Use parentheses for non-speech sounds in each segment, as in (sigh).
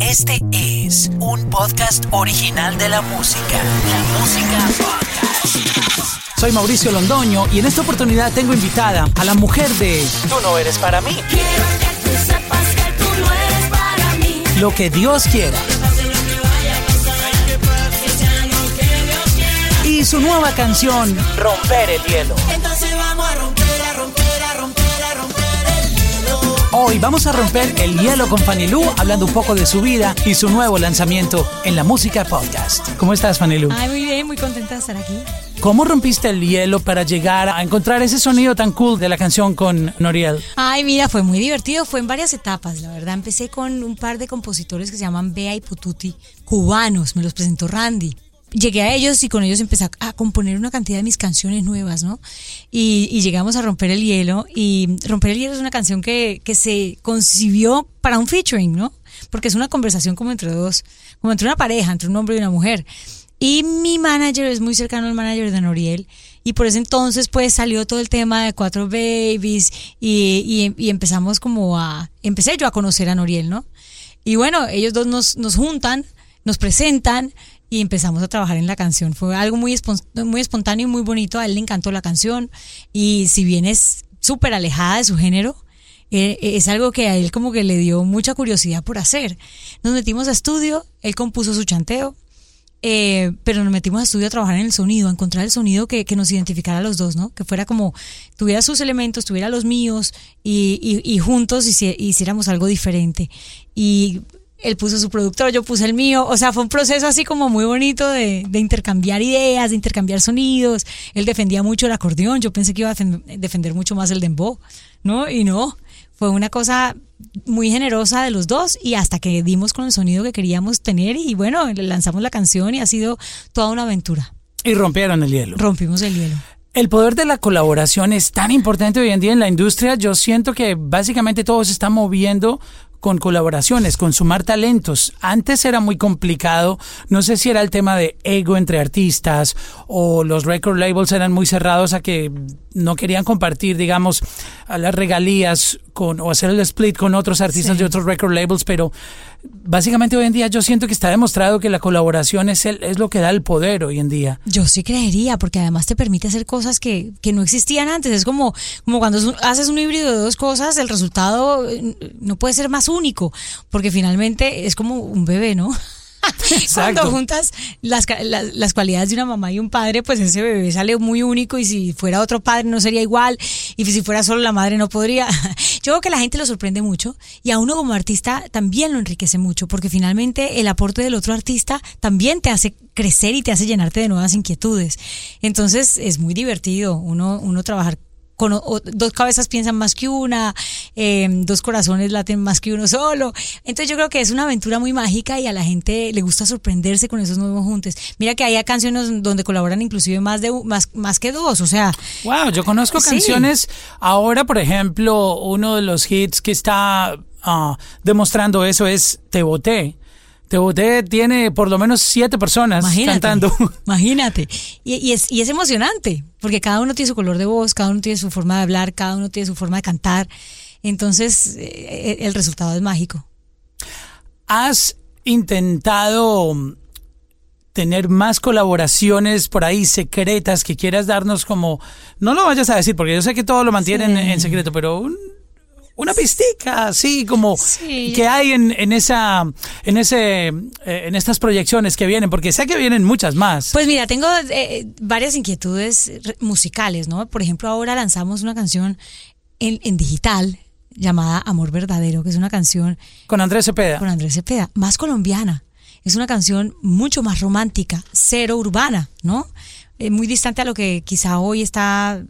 Este es un podcast original de la música. La música podcast. Soy Mauricio Londoño y en esta oportunidad tengo invitada a la mujer de Tú no eres para mí. Quiero que tú sepas que tú no eres para mí. Lo que Dios quiera. Y su nueva canción, Romper el hielo. Entonces vamos a romper, Hoy vamos a romper el hielo con Fanny Lu, hablando un poco de su vida y su nuevo lanzamiento en la música podcast. ¿Cómo estás, Fanny Lu? Ay, muy bien, muy contenta de estar aquí. ¿Cómo rompiste el hielo para llegar a encontrar ese sonido tan cool de la canción con Noriel? Ay, mira, fue muy divertido, fue en varias etapas, la verdad. Empecé con un par de compositores que se llaman Bea y Pututi, cubanos, me los presentó Randy. Llegué a ellos y con ellos empecé a- componer una cantidad de mis canciones nuevas, ¿no? Y, y llegamos a Romper el Hielo. Y Romper el Hielo es una canción que, que se concibió para un featuring, ¿no? Porque es una conversación como entre dos, como entre una pareja, entre un hombre y una mujer. Y mi manager es muy cercano al manager de Noriel. Y por ese entonces, pues salió todo el tema de Cuatro Babies. Y, y- y empezamos como a. Empecé yo a conocer a Noriel, ¿no? Y bueno, ellos dos nos, nos juntan, nos presentan y empezamos a trabajar en la canción. Fue algo muy, muy espontáneo y muy bonito. A él le encantó la canción. Y si bien es súper alejada de su género, eh, es algo que a él como que le dio mucha curiosidad por hacer. Nos metimos a estudio, él compuso su chanteo, eh, pero nos metimos a estudio a trabajar en el sonido, a encontrar el sonido que, que nos identificara a los dos, ¿no? Que fuera como, tuviera sus elementos, tuviera los míos y, y- juntos hici- hiciéramos algo diferente. Y él puso su productor, yo puse el mío, o sea, fue un proceso así como muy bonito de, de intercambiar ideas, de intercambiar sonidos. Él defendía mucho el acordeón, yo pensé que iba a defen- defender mucho más el dembow, ¿no? Y no, fue una cosa muy generosa de los dos y hasta que dimos con el sonido que queríamos tener y bueno, le lanzamos la canción y ha sido toda una aventura. Y rompieron el hielo. Rompimos el hielo. El poder de la colaboración es tan importante hoy en día en la industria. Yo siento que básicamente todo se está moviendo con colaboraciones, con sumar talentos. Antes era muy complicado. No sé si era el tema de ego entre artistas o los record labels eran muy cerrados a que no querían compartir, digamos, a las regalías con, o hacer el split con otros artistas Sí. de otros record labels, pero básicamente hoy en día yo siento que está demostrado que la colaboración es, el, es lo que da el poder hoy en día. Yo sí creería, porque además te permite hacer cosas que, que no existían antes. Es como, como cuando un- haces un híbrido de dos cosas, el resultado eh, no puede ser más único, porque finalmente es como un bebé, ¿no? (laughs) Cuando juntas las, las, las cualidades de una mamá y un padre, pues ese bebé sale muy único y si fuera otro padre no sería igual y si fuera solo la madre no podría. (laughs) Yo creo que la gente lo sorprende mucho y a uno como artista también lo enriquece mucho porque finalmente el aporte del otro artista también te hace crecer y te hace llenarte de nuevas inquietudes. Entonces es muy divertido uno, uno trabajar con o- dos cabezas piensan más que una, eh, dos corazones laten más que uno solo. Entonces yo creo que es una aventura muy mágica y a la gente le gusta sorprenderse con esos nuevos juntes. Mira que hay canciones donde colaboran inclusive más de más, más que dos, o sea, Wow, yo conozco Sí. canciones. Ahora, por ejemplo, uno de los hits que está ah, demostrando eso es Te Boté. Te Boté tiene por lo menos siete personas imagínate. cantando. Imagínate. Y, y es, y es emocionante, porque cada uno tiene su color de voz, cada uno tiene su forma de hablar, cada uno tiene su forma de cantar. Entonces eh, el resultado es mágico. ¿Has intentado tener más colaboraciones por ahí secretas que quieras darnos como... No lo vayas a decir, porque yo sé que todo lo mantienen Sí. en secreto, pero un- una pistica, así como Sí. que hay en, en esa, en ese, eh, en estas proyecciones que vienen, porque sé que vienen muchas más. Pues mira, tengo eh, varias inquietudes musicales, ¿no? Por ejemplo, ahora lanzamos una canción en, en digital llamada Amor Verdadero, que es una canción Con Andrés Cepeda. con Andrés Cepeda, más colombiana. Es una canción mucho más romántica, cero urbana, ¿no? Eh, muy distante a lo que quizá hoy está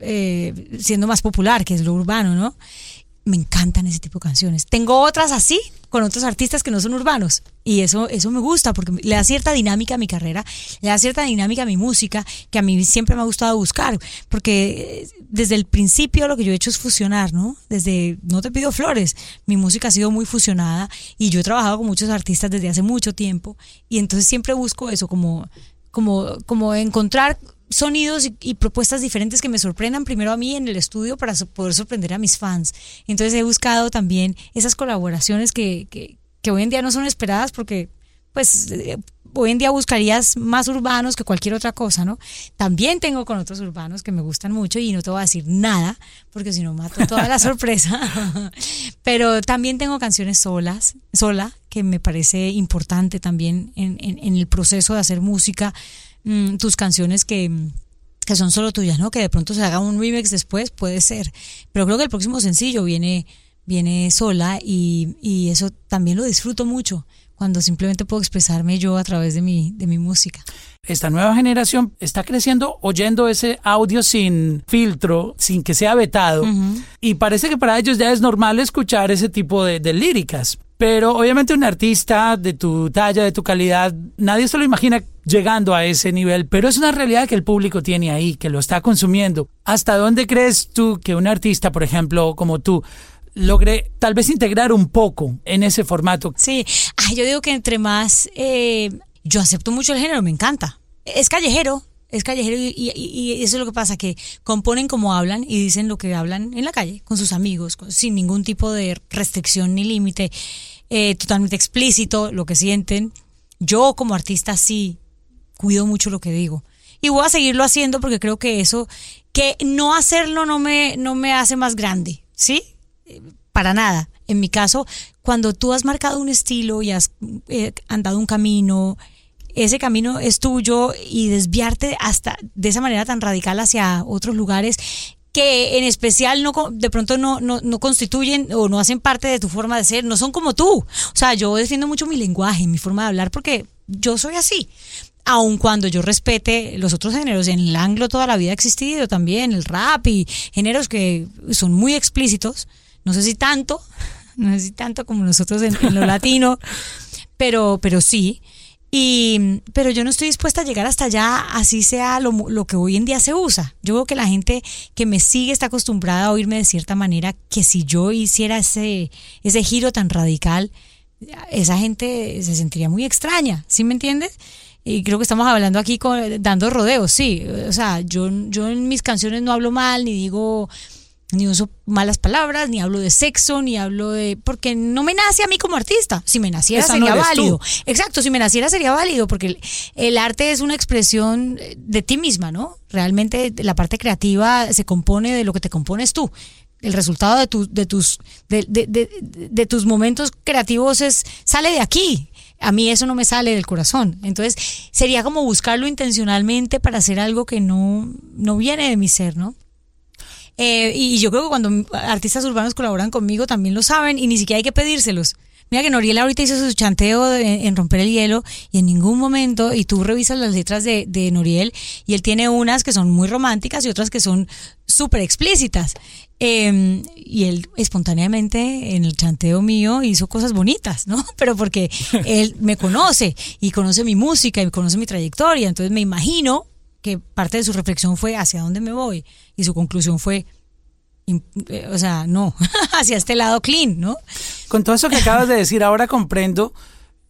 eh, siendo más popular, que es lo urbano, ¿no? Me encantan ese tipo de canciones. Tengo otras así, con otros artistas que no son urbanos. Y eso, eso me gusta porque le da cierta dinámica a mi carrera, le da cierta dinámica a mi música, que a mí siempre me ha gustado buscar. Porque eh, desde el principio lo que yo he hecho es fusionar, ¿no? Desde No te pido flores, mi música ha sido muy fusionada y yo he trabajado con muchos artistas desde hace mucho tiempo. Y entonces siempre busco eso, como, como, como encontrar sonidos y, y propuestas diferentes que me sorprendan primero a mí en el estudio para so- poder sorprender a mis fans. Entonces he buscado también esas colaboraciones que, que, que hoy en día no son esperadas porque pues eh, hoy en día buscarías más urbanos que cualquier otra cosa, ¿no? También tengo con otros urbanos que me gustan mucho y no te voy a decir nada, porque si no mato toda la (laughs) sorpresa. Pero también tengo canciones solas, sola, que me parece importante también en, en- en el proceso de hacer música. Mm, tus canciones que, que son solo tuyas, ¿no? Que de pronto se haga un remix después, puede ser. Pero creo que el próximo sencillo viene, viene sola y, y eso también lo disfruto mucho cuando simplemente puedo expresarme yo a través de mi, de mi música. Esta nueva generación está creciendo oyendo ese audio sin filtro, sin que sea vetado. Y parece que para ellos ya es normal escuchar ese tipo de, de líricas. Pero obviamente un artista de tu talla, de tu calidad, nadie se lo imagina llegando a ese nivel, pero es una realidad que el público tiene ahí, que lo está consumiendo. ¿Hasta dónde crees tú que un artista, por ejemplo, como tú, logre tal vez integrar un poco en ese formato? Sí, Ay, yo digo que entre más, eh, yo acepto mucho el género, me encanta. Es callejero, es callejero y, y- eso es lo que pasa, que componen como hablan y dicen lo que hablan en la calle, con sus amigos, sin ningún tipo de restricción ni límite, eh, totalmente explícito lo que sienten. Yo como artista sí cuido mucho lo que digo. Y voy a seguirlo haciendo porque creo que eso, que no hacerlo no me, no me hace más grande, ¿sí? para nada. En mi caso, cuando tú has marcado un estilo y has eh, andado un camino, ese camino es tuyo y desviarte hasta de esa manera tan radical hacia otros lugares que en especial no de pronto no, no, no constituyen o no hacen parte de tu forma de ser, no son como tú. O sea, yo defiendo mucho mi lenguaje, mi forma de hablar, porque yo soy así. Aun cuando yo respete los otros géneros, en el anglo toda la vida ha existido también, el rap y géneros que son muy explícitos, no sé si tanto, (laughs) no sé si tanto como nosotros en, en lo latino, pero, pero sí. Y, pero yo no estoy dispuesta a llegar hasta allá, así sea lo, lo que hoy en día se usa. Yo creo que la gente que me sigue está acostumbrada a oírme de cierta manera, que si yo hiciera ese, ese giro tan radical, esa gente se sentiría muy extraña, ¿sí me entiendes? Y creo que estamos hablando aquí dando rodeos, sí. O sea, yo, yo en mis canciones no hablo mal, ni digo, ni uso malas palabras, ni hablo de sexo, ni hablo de... Porque no me nace a mí como artista. Si me naciera Esa no sería tú. válido. Exacto, si me naciera sería válido, porque el, el arte es una expresión de ti misma, ¿no? Realmente la parte creativa se compone de lo que te compones tú. El resultado de, tu- de tus, de, de- de- de tus momentos creativos es, sale de aquí. A mí eso no me sale del corazón. Entonces, sería como buscarlo intencionalmente para hacer algo que no, no viene de mi ser, ¿no? Eh, y yo creo que cuando artistas urbanos colaboran conmigo también lo saben y ni siquiera hay que pedírselos. Mira que Noriel ahorita hizo su chanteo de- en romper el hielo y en ningún momento, y tú revisas las letras de, de Noriel y él tiene unas que son muy románticas y otras que son súper explícitas. Eh, y él espontáneamente en el chanteo mío hizo cosas bonitas, ¿no? (laughs) Pero porque (laughs) él me conoce y conoce mi música y conoce mi trayectoria, entonces me imagino que parte de su reflexión fue hacia dónde me voy y su conclusión fue, eh, o sea, no, (laughs) hacia este lado clean, ¿no? Con todo eso que acabas de decir, ahora comprendo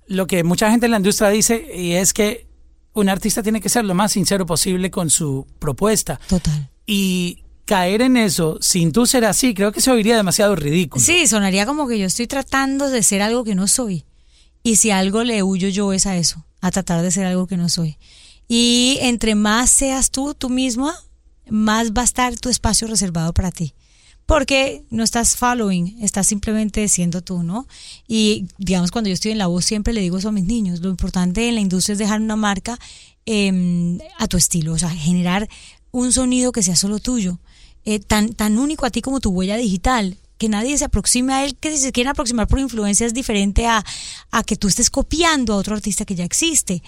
lo que mucha gente en la industria dice y es que un artista tiene que ser lo más sincero posible con su propuesta. Total. Y caer en eso sin tú ser así, creo que se oiría demasiado ridículo. Sí, sonaría como que yo estoy tratando de ser algo que no soy. Y si algo le huyo yo es a eso, a tratar de ser algo que no soy. Y entre más seas tú, tú misma, más va a estar tu espacio reservado para ti. Porque no estás following, estás simplemente siendo tú, ¿no? Y digamos, cuando yo estoy en la voz, siempre le digo eso a mis niños. Lo importante en la industria es dejar una marca eh, a tu estilo, o sea, generar un sonido que sea solo tuyo, eh, tan, tan único a ti como tu huella digital, que nadie se aproxime a él, que si se quieren aproximar por influencia es diferente a, a que tú estés copiando a otro artista que ya existe.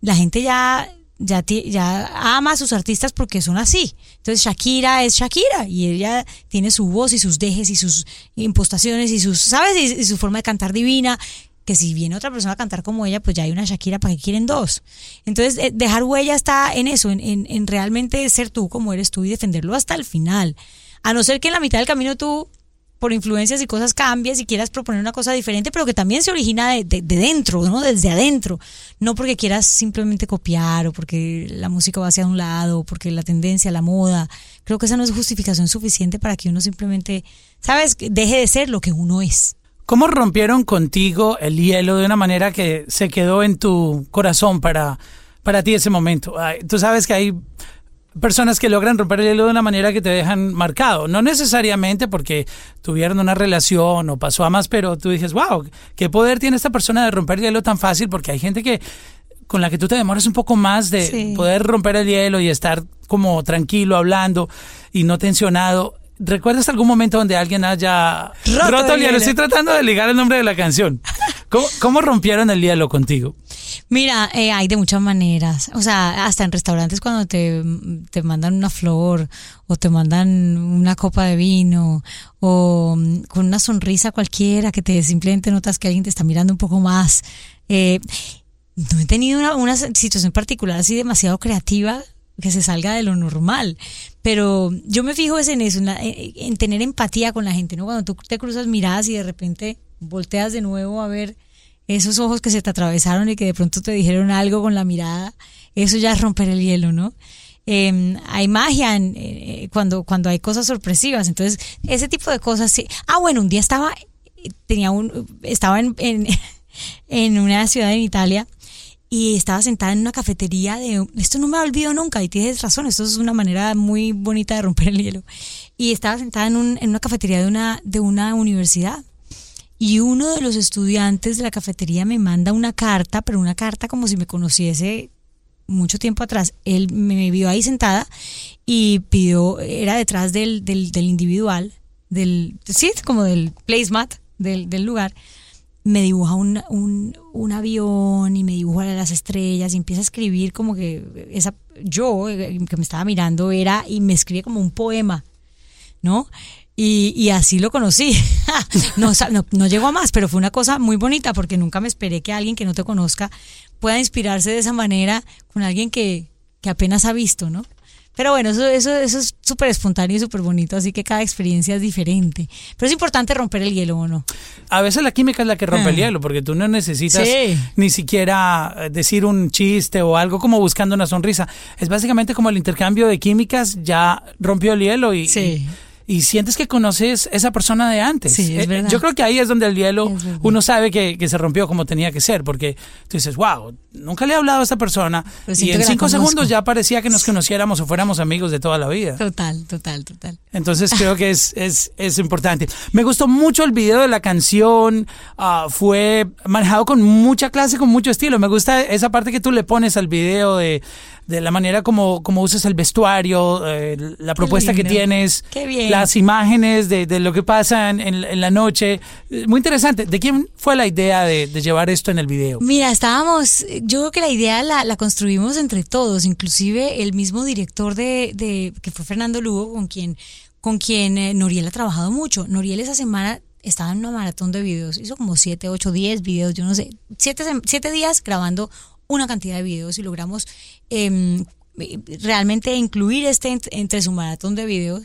La gente ya, ya, ya ama a sus artistas porque son así. Entonces Shakira es Shakira y ella tiene su voz y sus dejes y sus impostaciones y sus, ¿sabes? Y, su forma de cantar divina que si viene otra persona a cantar como ella, pues ya hay una Shakira, ¿para qué quieren dos? Entonces, eh, dejar huella está en eso, en, en realmente ser tú como eres tú y defenderlo hasta el final. A no ser que en la mitad del camino tú, por influencias y cosas, cambies y quieras proponer una cosa diferente, pero que también se origina de, de- de dentro, ¿no? Desde adentro. No porque quieras simplemente copiar o porque la música va hacia un lado o porque la tendencia, la moda. Creo que esa no es justificación suficiente para que uno simplemente, ¿sabes? Deje de ser lo que uno es. ¿Cómo rompieron contigo el hielo de una manera que se quedó en tu corazón para, para ti ese momento? Tú sabes que hay personas que logran romper el hielo de una manera que te dejan marcado. No necesariamente porque tuvieron una relación o pasó a más, pero tú dices, wow, qué poder tiene esta persona de romper el hielo tan fácil porque hay gente que con la que tú te demoras un poco más de Sí. poder romper el hielo y estar como tranquilo hablando y no tensionado. ¿Recuerdas algún momento donde alguien haya Roto el el hielo. Estoy tratando de ligar el nombre de la canción. (laughs) ¿Cómo, rompieron el hielo contigo? Mira, eh, hay de muchas maneras. O sea, hasta en restaurantes cuando te, te mandan una flor o te mandan una copa de vino o mm, con una sonrisa cualquiera que te simplemente notas que alguien te está mirando un poco más. Eh, no he tenido una, una situación particular así demasiado creativa que se salga de lo normal. Pero yo me fijo en eso, en, la- en- en tener empatía con la gente, ¿no? Cuando tú te cruzas miradas y de repente volteas de nuevo a ver esos ojos que se te atravesaron y que de pronto te dijeron algo con la mirada, eso ya es romper el hielo, ¿no? Eh, hay magia en, eh, cuando, cuando hay cosas sorpresivas, entonces ese tipo de cosas sí. Ah, bueno, un día estaba, tenía un, estaba en, en, (laughs) en una ciudad en Italia y estaba sentada en una cafetería de esto no me olvido nunca y tienes razón esto es una manera muy bonita de romper el hielo y estaba sentada en, un- en una cafetería de una de una universidad y uno de los estudiantes de la cafetería me manda una carta pero una carta como si me conociese mucho tiempo atrás él me vio ahí sentada y pidió era detrás del, del, del individual del sí como del placemat del, del lugar me dibuja un, un, un avión y me dibuja las estrellas y empieza a escribir como que esa yo eh, que me estaba mirando era y me escribe como un poema, ¿no? Y, y así lo conocí. (laughs) no, no, no llegó a más, pero fue una cosa muy bonita porque nunca me esperé que alguien que no te conozca pueda inspirarse de esa manera con alguien que, que apenas ha visto, ¿no? Pero bueno, eso, eso, eso es súper espontáneo y súper bonito, así que cada experiencia es diferente. Pero es importante romper el hielo, ¿o no? A veces la química es la que rompe el Ah. hielo, porque tú no necesitas Sí. ni siquiera eh, decir un chiste o algo como buscando una sonrisa. Es básicamente como el intercambio de químicas ya rompió el hielo y, Sí. y, y sientes que conoces esa persona de antes. Sí, es Eh, verdad. Yo creo que ahí es donde el hielo uno sabe que, que se rompió como tenía que ser, porque tú dices, wow, nunca le he hablado a esta persona Pero y en cinco segundos ya parecía que nos conociéramos o fuéramos amigos de toda la vida. Total, total, total. Entonces (laughs) creo que es, es, es importante. Me gustó mucho el video de la canción. ah, fue manejado con mucha clase, con mucho estilo. Me gusta esa parte que tú le pones al video de, de la manera como, como usas el vestuario, eh, la propuesta que tienes, Qué bien. Las imágenes de, de lo que pasa en, en- la noche. Eh, Muy interesante. ¿De quién fue la idea de, llevar esto en el video? Mira, estábamos, yo creo que la idea la, la construimos entre todos, inclusive el mismo director de, de que fue Fernando Lugo, con quien, con quien eh, Noriel ha trabajado mucho. Noriel esa semana estaba en una maratón de videos, hizo como siete, ocho, diez videos, yo no sé, siete, sem- siete días grabando una cantidad de videos y logramos em, realmente incluir este ent- entre su maratón de videos.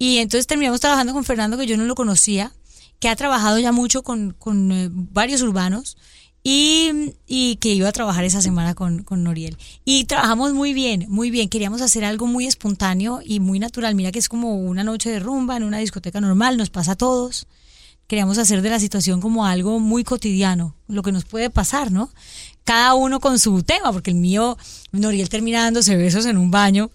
Y entonces terminamos trabajando con Fernando, que yo no lo conocía, que ha trabajado ya mucho con, con eh, varios urbanos y, y que iba a trabajar esa semana con, con Noriel. Y trabajamos muy bien, muy bien. Queríamos hacer algo muy espontáneo y muy natural. Mira que es como una noche de rumba en una discoteca normal, nos pasa a todos. Queríamos hacer de la situación como algo muy cotidiano, lo que nos puede pasar, ¿no? Cada uno con su tema, porque el mío, Noriel termina dándose besos en un baño,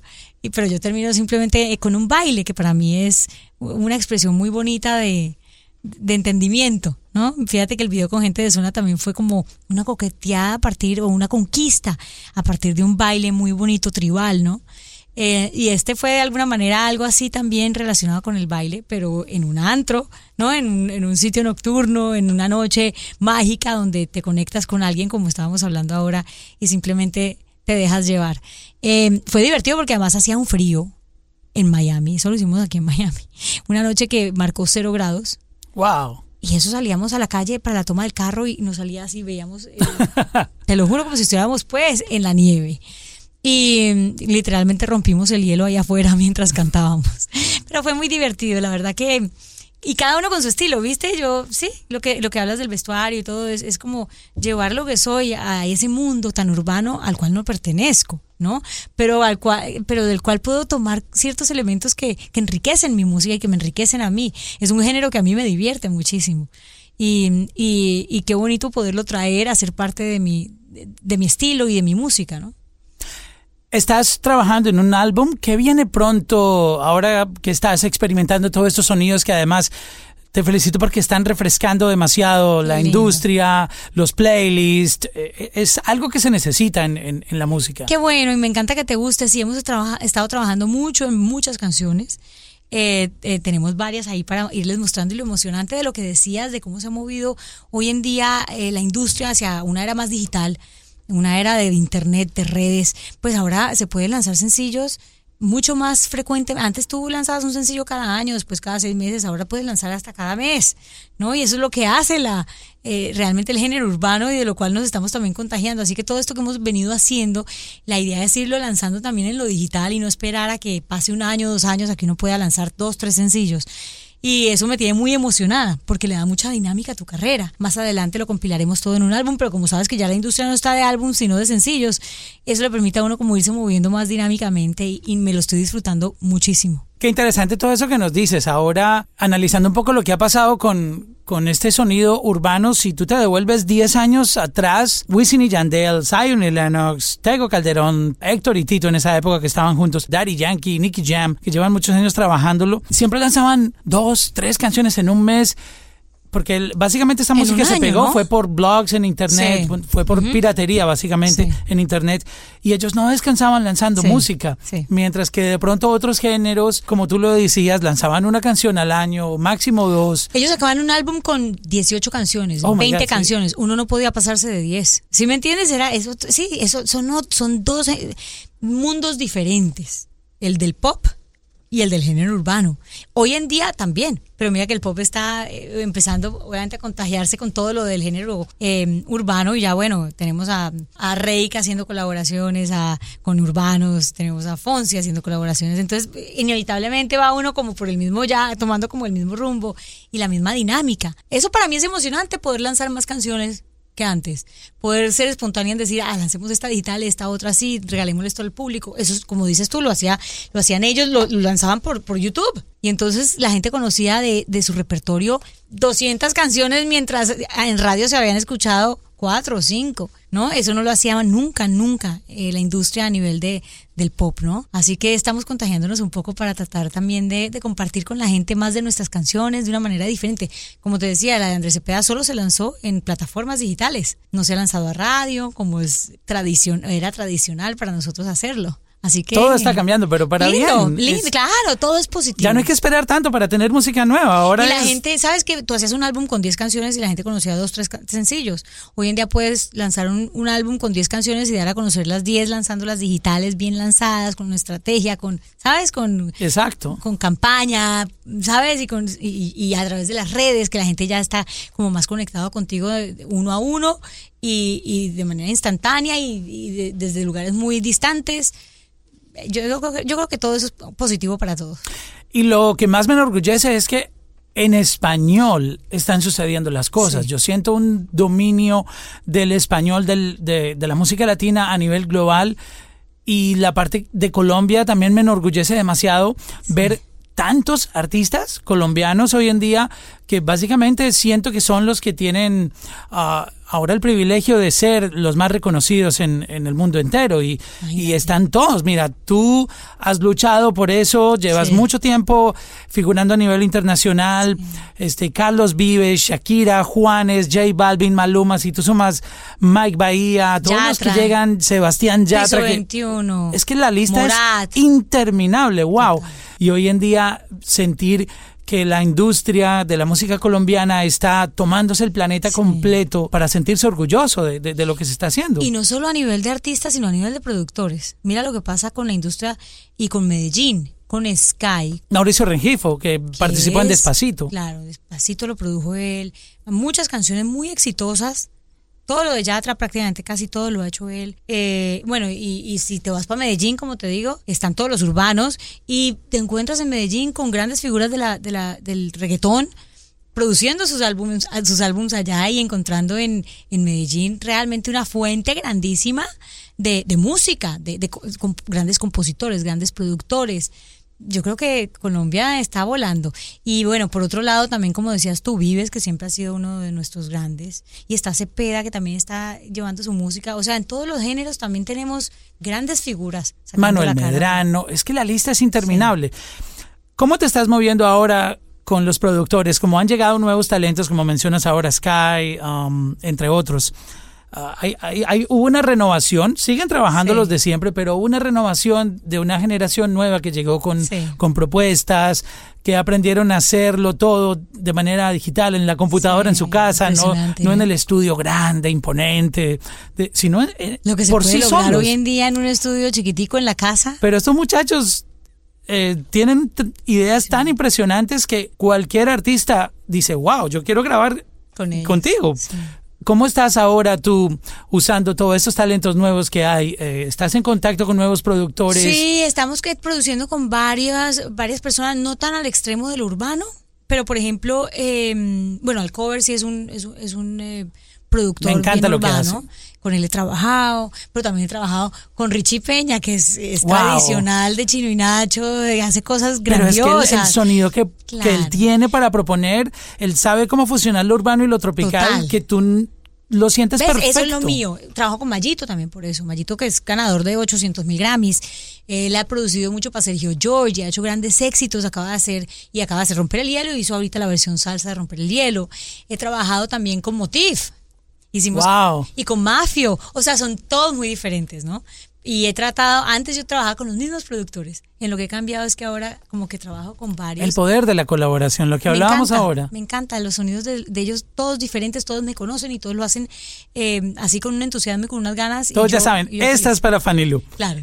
pero yo termino simplemente eh, con un baile, que para mí es una expresión muy bonita de, entendimiento, ¿no? Fíjate que el video con gente de zona también fue como una coqueteada a partir, o una conquista a partir de un baile muy bonito tribal, ¿no? Eh, y este fue de alguna manera algo así también relacionado con el baile, pero en un antro, ¿no? En un sitio nocturno, en una noche mágica donde te conectas con alguien como estábamos hablando ahora y simplemente te dejas llevar. Eh, fue divertido porque además hacía un frío en Miami, eso lo hicimos aquí en Miami, (laughs) una noche que marcó cero grados. Wow. Y eso salíamos a la calle para la toma del carro y nos salía así, veíamos, eh, (laughs) te lo juro, como si estuviéramos pues en la nieve. Y mm, literalmente rompimos el hielo ahí afuera (laughs) mientras cantábamos. Pero fue muy divertido, la verdad que... Y cada uno con su estilo, ¿viste? Yo, sí, lo que, lo que hablas del vestuario y todo es, es como llevar lo que soy a ese mundo tan urbano al cual no pertenezco, ¿no? Pero, al cual, pero del cual puedo tomar ciertos elementos que, que enriquecen mi música y que me enriquecen a mí. Es un género que a mí me divierte muchísimo. y, y, y qué bonito poderlo traer a ser parte de mi, de, de mi estilo y de mi música, ¿no? Estás trabajando en un álbum que viene pronto, ahora que estás experimentando todos estos sonidos que además te felicito porque están refrescando demasiado la Lindo. industria, los playlists. eh, Es algo que se necesita en, en- en la música. Qué bueno, y me encanta que te guste. Sí, hemos estado trabajando mucho en muchas canciones. Eh, eh, tenemos varias ahí para irles mostrando y lo emocionante de lo que decías, de cómo se ha movido hoy en día eh, la industria hacia una era más digital, una era de internet, de redes. Pues ahora se pueden lanzar sencillos mucho más frecuente. Antes tú lanzabas un sencillo cada año, después cada seis meses, ahora puedes lanzar hasta cada mes, ¿no? Y eso es lo que hace la eh, realmente el género urbano y de lo cual nos estamos también contagiando. Así que todo esto que hemos venido haciendo, la idea es irlo lanzando también en lo digital y no esperar a que pase un año, dos años, a que uno pueda lanzar dos, tres sencillos. Y eso me tiene muy emocionada porque le da mucha dinámica a tu carrera. Más adelante lo compilaremos todo en un álbum, pero como sabes que ya la industria no está de álbum, sino de sencillos, eso le permite a uno como irse moviendo más dinámicamente y, y me lo estoy disfrutando muchísimo. Qué interesante todo eso que nos dices. Ahora, analizando un poco lo que ha pasado con, con este sonido urbano, si tú te devuelves 10 años atrás, Wisin y Yandel, Zion y Lennox, Tego Calderón, Héctor y Tito en esa época que estaban juntos, Daddy Yankee, Nicky Jam, que llevan muchos años trabajándolo, siempre lanzaban dos, tres canciones en un mes. Porque el- básicamente esta En música se año, pegó, ¿no? fue por blogs en internet, Sí. fue por piratería básicamente Sí. en internet. Y ellos no descansaban lanzando Sí, música. Mientras que de pronto otros géneros, como tú lo decías, lanzaban una canción al año, máximo dos. Ellos acaban un álbum con 18 canciones, Oh my 20 God, sí. canciones. Uno no podía pasarse de 10. ¿Sí me entiendes? Era eso, sí, eso son dos eh, mundos diferentes. El del pop y el del género urbano. Hoy en día también, pero mira que el pop está eh, empezando obviamente a contagiarse con todo lo del género eh, urbano y ya bueno, tenemos a, a haciendo colaboraciones a, con urbanos, tenemos a Fonsi haciendo colaboraciones, entonces inevitablemente va uno como por el mismo ya, tomando como el mismo rumbo y la misma dinámica. Eso para mí es emocionante poder lanzar más canciones que antes. Poder ser espontánea en decir, ah, lancemos esta digital, esta otra así, regalémosle esto al público. Eso es, como dices tú, lo hacía, lo hacían ellos, lo, lo lanzaban por, por YouTube. Y entonces la gente conocía de, de su repertorio 200 canciones mientras en radio se habían escuchado cuatro o cinco, ¿no? Eso no lo hacía nunca, nunca eh, la industria a nivel de, del pop, ¿no? Así que estamos contagiándonos un poco para tratar también de, de compartir con la gente más de nuestras canciones de una manera diferente. Como te decía, la de Andrés Cepeda solo se lanzó en plataformas digitales, no se ha lanzado a radio, como es tradición, era tradicional para nosotros hacerlo. Así que Todo está cambiando, pero para lindo, bien. lindo, Es- claro, todo es positivo. Ya no hay que esperar tanto para tener música nueva. Ahora Y la es- gente, ¿sabes que Tú hacías un álbum con 10 canciones y la gente conocía dos, tres sencillos. Hoy en día puedes lanzar un, un álbum con 10 canciones y dar a conocer las 10 lanzándolas digitales bien lanzadas, con una estrategia, con, ¿sabes? Con, Exacto. con campaña, ¿sabes? Y, con, y, y a través de las redes, que la gente ya está como más conectado contigo uno a uno y, y de manera instantánea y, y de- desde lugares muy distantes. Yo, yo creo que- yo creo que todo eso es positivo para todos. Y lo que más me enorgullece es que en español están sucediendo las cosas. Sí. Yo siento un dominio del español del- de, de la música latina a nivel global y la parte de Colombia también me enorgullece demasiado ver tantos artistas colombianos hoy en día que básicamente siento que son los que tienen ah, ahora el privilegio de ser los más reconocidos en, en el mundo entero y, y están todos. Mira, tú has luchado por eso, llevas Sí. mucho tiempo figurando a nivel internacional, este Carlos Vives, Shakira, Juanes, J Balvin, Maluma, si tú sumas Mike Bahía, todos los que llegan, Sebastián Yatra, Piso que- 21. es que la lista Morat. es interminable, wow. Y hoy en día sentir que la industria de la música colombiana está tomándose el planeta completo para sentirse orgulloso de, de- de lo que se está haciendo. Y no solo a nivel de artistas, sino a nivel de productores. Mira lo que pasa con la industria y con Medellín, con Sky. Mauricio Rengifo, que que participó en es- Despacito. Claro, Despacito lo produjo él. Muchas canciones muy exitosas. Todo lo de Yatra, prácticamente casi todo lo ha hecho él. Eh, bueno, y, y si te vas para Medellín, como te digo, están todos los urbanos y te encuentras en Medellín con grandes figuras de la, de la, del reggaetón produciendo sus álbumes, sus álbumes allá y encontrando en, en Medellín realmente una fuente grandísima de, de música, de, de com- grandes compositores, grandes productores. Yo creo que Colombia está volando. Y bueno, por otro lado, también como decías tú, Vives, que siempre ha sido uno de nuestros grandes. Y está Cepeda, que también está llevando su música. O sea, en todos los géneros también tenemos grandes figuras. Manuel. Medrano, es que la lista es interminable. ¿Cómo te estás moviendo ahora con los productores? Como han llegado nuevos talentos, como mencionas ahora, Sky, um, entre otros. Ah, hay, hay- hay- hubo una renovación, siguen trabajando Sí. los de siempre, pero hubo una renovación de una generación nueva que llegó con, Sí. con propuestas, que aprendieron a hacerlo todo de manera digital, en la computadora, Sí, en su casa, no, no en el estudio grande, imponente, de- sino en- Lo que se por puede sí lograr solos. hoy en día en un estudio chiquitico en la casa. Pero estos muchachos eh, tienen ideas tan impresionantes que cualquier artista dice, wow, yo quiero grabar Con contigo. Sí. ¿Cómo estás ahora tú usando todos estos talentos nuevos que hay? Eh, ¿Estás en contacto con nuevos productores? Sí, estamos produciendo con varias, varias personas, no tan al extremo del urbano, pero por ejemplo, eh, bueno, Alcover sí es un, es un, es un, eh, productor Me encanta bien lo que hace. Con él he trabajado, pero también he trabajado con Richie Peña, que es, es Wow. tradicional de Chino y Nacho, hace cosas Pero es que el- grandiosas. el, sonido que, que él tiene para proponer, él sabe cómo funciona lo urbano y lo tropical, Total. que tú lo sientes ¿Ves? perfecto. Eso es lo mío. Trabajo con Mayito también por eso. Mayito que es ganador de 800 mil Grammys. Él ha producido mucho para Sergio George, ha hecho grandes éxitos, acaba de hacer y acaba de hacer Romper el Hielo, hizo ahorita la versión salsa de Romper el Hielo. He trabajado también con Motif. Hicimos Wow. y con Mafio, o sea, son todos muy diferentes, ¿no? Y he tratado, antes yo trabajaba con los mismos productores. En lo que he cambiado es que ahora como que trabajo con varios. El poder de la colaboración, lo que Me hablábamos encanta, ahora. Me encanta, los sonidos de, de ellos todos diferentes, todos me conocen y todos lo hacen eh, así con un entusiasmo y con unas ganas. y Todos ya yo- saben, esta es para Fanny Lu. Claro.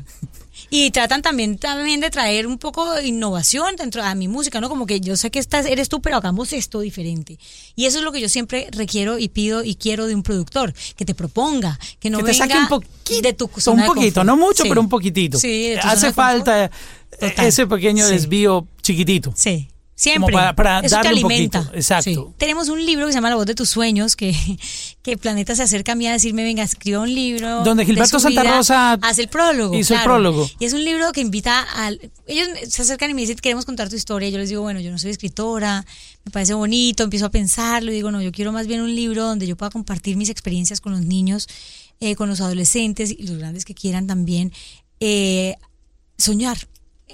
Y tratan también, también de traer un poco de innovación dentro de mi música, ¿no? Como que yo sé que esta eres tú, pero hagamos esto diferente. Y eso es lo que yo siempre requiero y pido y quiero de un productor, que te proponga, que no que te saque un poquito, de tu un zona de poquito, no mucho, Sí. pero un poquitito. Sí, Hace falta ese pequeño Sí. desvío chiquitito. Sí. Siempre. Como para- para Eso te darle un alimenta. poquito, exacto. Sí. Tenemos un libro que se llama La voz de tus sueños, que, que Planeta se acerca a mí a decirme, venga, escriba un libro. Donde de Gilberto Santa vida". Rosa hace el prólogo. hizo el prólogo. Y es un libro que invita al... Ellos se acercan y me dicen, queremos contar tu historia. Yo les digo, bueno, yo no soy escritora, me parece bonito, empiezo a pensarlo y digo, no, yo quiero más bien un libro donde yo pueda compartir mis experiencias con los niños, eh, con los adolescentes y los grandes que quieran también. eh, soñar,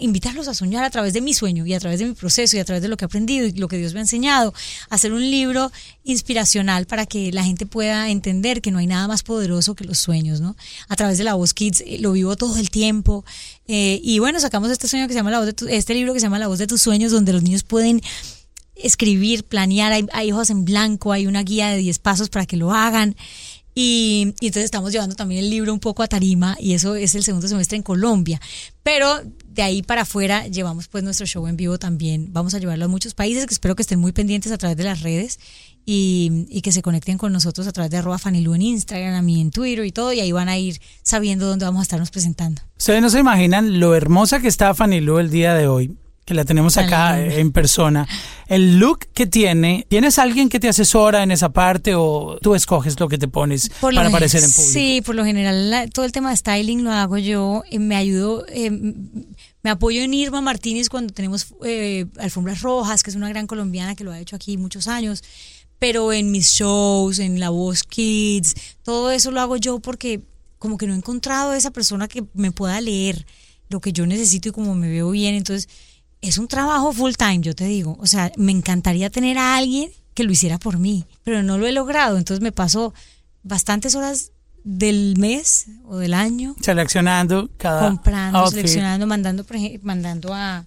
invitarlos a soñar a través de mi sueño y a través de mi proceso y a través de lo que he aprendido y lo que Dios me ha enseñado, hacer un libro inspiracional para que la gente pueda entender que no hay nada más poderoso que los sueños, ¿no? A través de la voz Kids eh, lo vivo todo el tiempo eh, y bueno, sacamos este sueño que se llama la voz de tu- este libro que se llama La voz de tus sueños donde los niños pueden escribir, planear, hay, hay hojas en blanco, hay una guía de 10 pasos para que lo hagan. Y, y entonces estamos llevando también el libro un poco a tarima y eso es el segundo semestre en Colombia. Pero de ahí para afuera llevamos pues nuestro show en vivo también. Vamos a llevarlo a muchos países que espero que estén muy pendientes a través de las redes y, que se conecten con nosotros a través de arroba Fanilu en Instagram, a mí en Twitter y todo. Y ahí van a ir sabiendo dónde vamos a estarnos presentando. Ustedes no se imaginan lo hermosa que está Fanny Lu el día de hoy, que la tenemos acá eh, en persona. El look que tiene, ¿tienes alguien que te asesora en esa parte o tú escoges lo que te pones Por para aparecer en público? Sí, por lo general la- todo el tema de styling lo hago yo. eh, me ayudo, eh, me apoyo en Irma Martínez cuando tenemos eh, alfombras rojas, que es una gran colombiana que lo ha hecho aquí muchos años. Pero en mis shows, en La Voz Kids, todo eso lo hago yo porque como que no he encontrado esa persona que me pueda leer lo que yo necesito y como me veo bien. Entonces, es un trabajo full time, yo te digo. O sea, me encantaría tener a alguien que lo hiciera por mí, pero no lo he logrado. Entonces me paso bastantes horas del mes o del año Seleccionando cada comprando, outfit. seleccionando, mandando, mandando a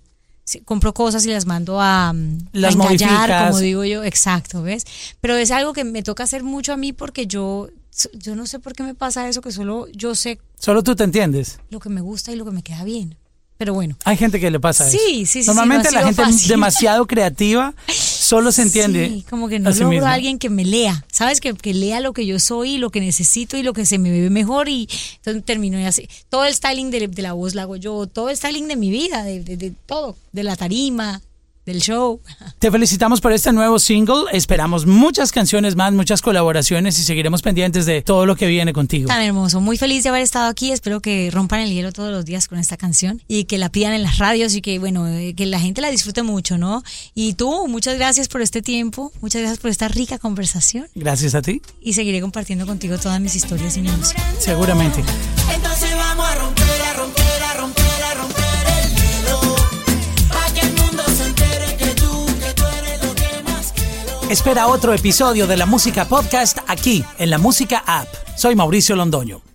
compro cosas y las mando a, mm, Las a como digo yo, exacto, ¿ves? Pero es algo que me toca hacer mucho a mí porque yo yo no sé por qué me pasa eso que solo yo sé Solo tú te entiendes. lo que me gusta y lo que me queda bien. Pero bueno, Hay gente que le pasa Sí, eso. sí, sí, sí, Normalmente no ha la gente fácil. demasiado creativa (laughs) solo se entiende. Sí, como que no a sí logro a alguien que me lea, ¿sabes? Que, que lea lo que yo soy, lo que necesito y lo que se me ve mejor y entonces termino y así. Todo el styling de, de la voz lo hago yo, todo el styling de mi vida, de, de- de todo, de la tarima, del show. Te felicitamos por este nuevo single. Esperamos muchas canciones más, muchas colaboraciones y seguiremos pendientes de todo lo que viene contigo. Tan hermoso, muy feliz de haber estado aquí. Espero que rompan el hielo todos los días con esta canción y que la pidan en las radios y que, bueno, eh, que la gente la disfrute mucho, ¿no? Y tú, muchas gracias por este tiempo, muchas gracias por esta rica conversación Gracias a ti, y seguiré compartiendo contigo todas mis historias y mi música. seguramente. Entonces vamos a romper, a romper, Espera otro episodio de la Música Podcast aquí en la Música App. Soy Mauricio Londoño.